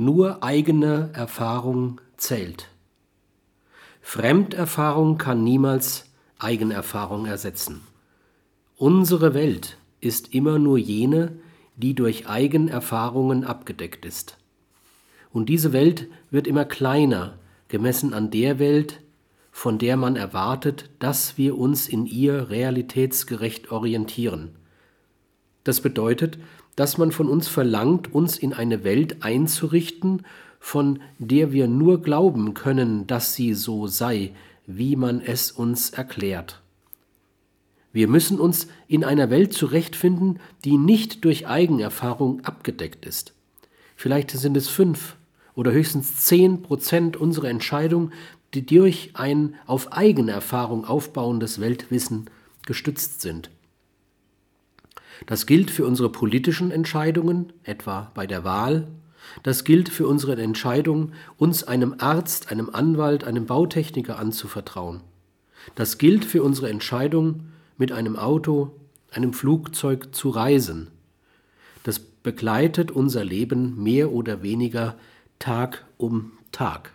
nur eigene Erfahrung zählt. Fremderfahrung kann niemals Eigenerfahrung ersetzen. Unsere Welt ist immer nur jene, die durch Eigenerfahrungen abgedeckt ist. Und diese Welt wird immer kleiner, gemessen an der Welt, von der man erwartet, dass wir uns in ihr realitätsgerecht orientieren. Das bedeutet, dass man von uns verlangt, uns in eine Welt einzurichten, von der wir nur glauben können, dass sie so sei, wie man es uns erklärt. Wir müssen uns in einer Welt zurechtfinden, die nicht durch Eigenerfahrung abgedeckt ist. Vielleicht sind es fünf oder höchstens zehn Prozent unserer Entscheidungen, die durch ein auf Eigenerfahrung aufbauendes Weltwissen gestützt sind. Das gilt für unsere politischen Entscheidungen, etwa bei der Wahl. Das gilt für unsere Entscheidung, uns einem Arzt, einem Anwalt, einem Bautechniker anzuvertrauen. Das gilt für unsere Entscheidung, mit einem Auto, einem Flugzeug zu reisen. Das begleitet unser Leben mehr oder weniger Tag um Tag.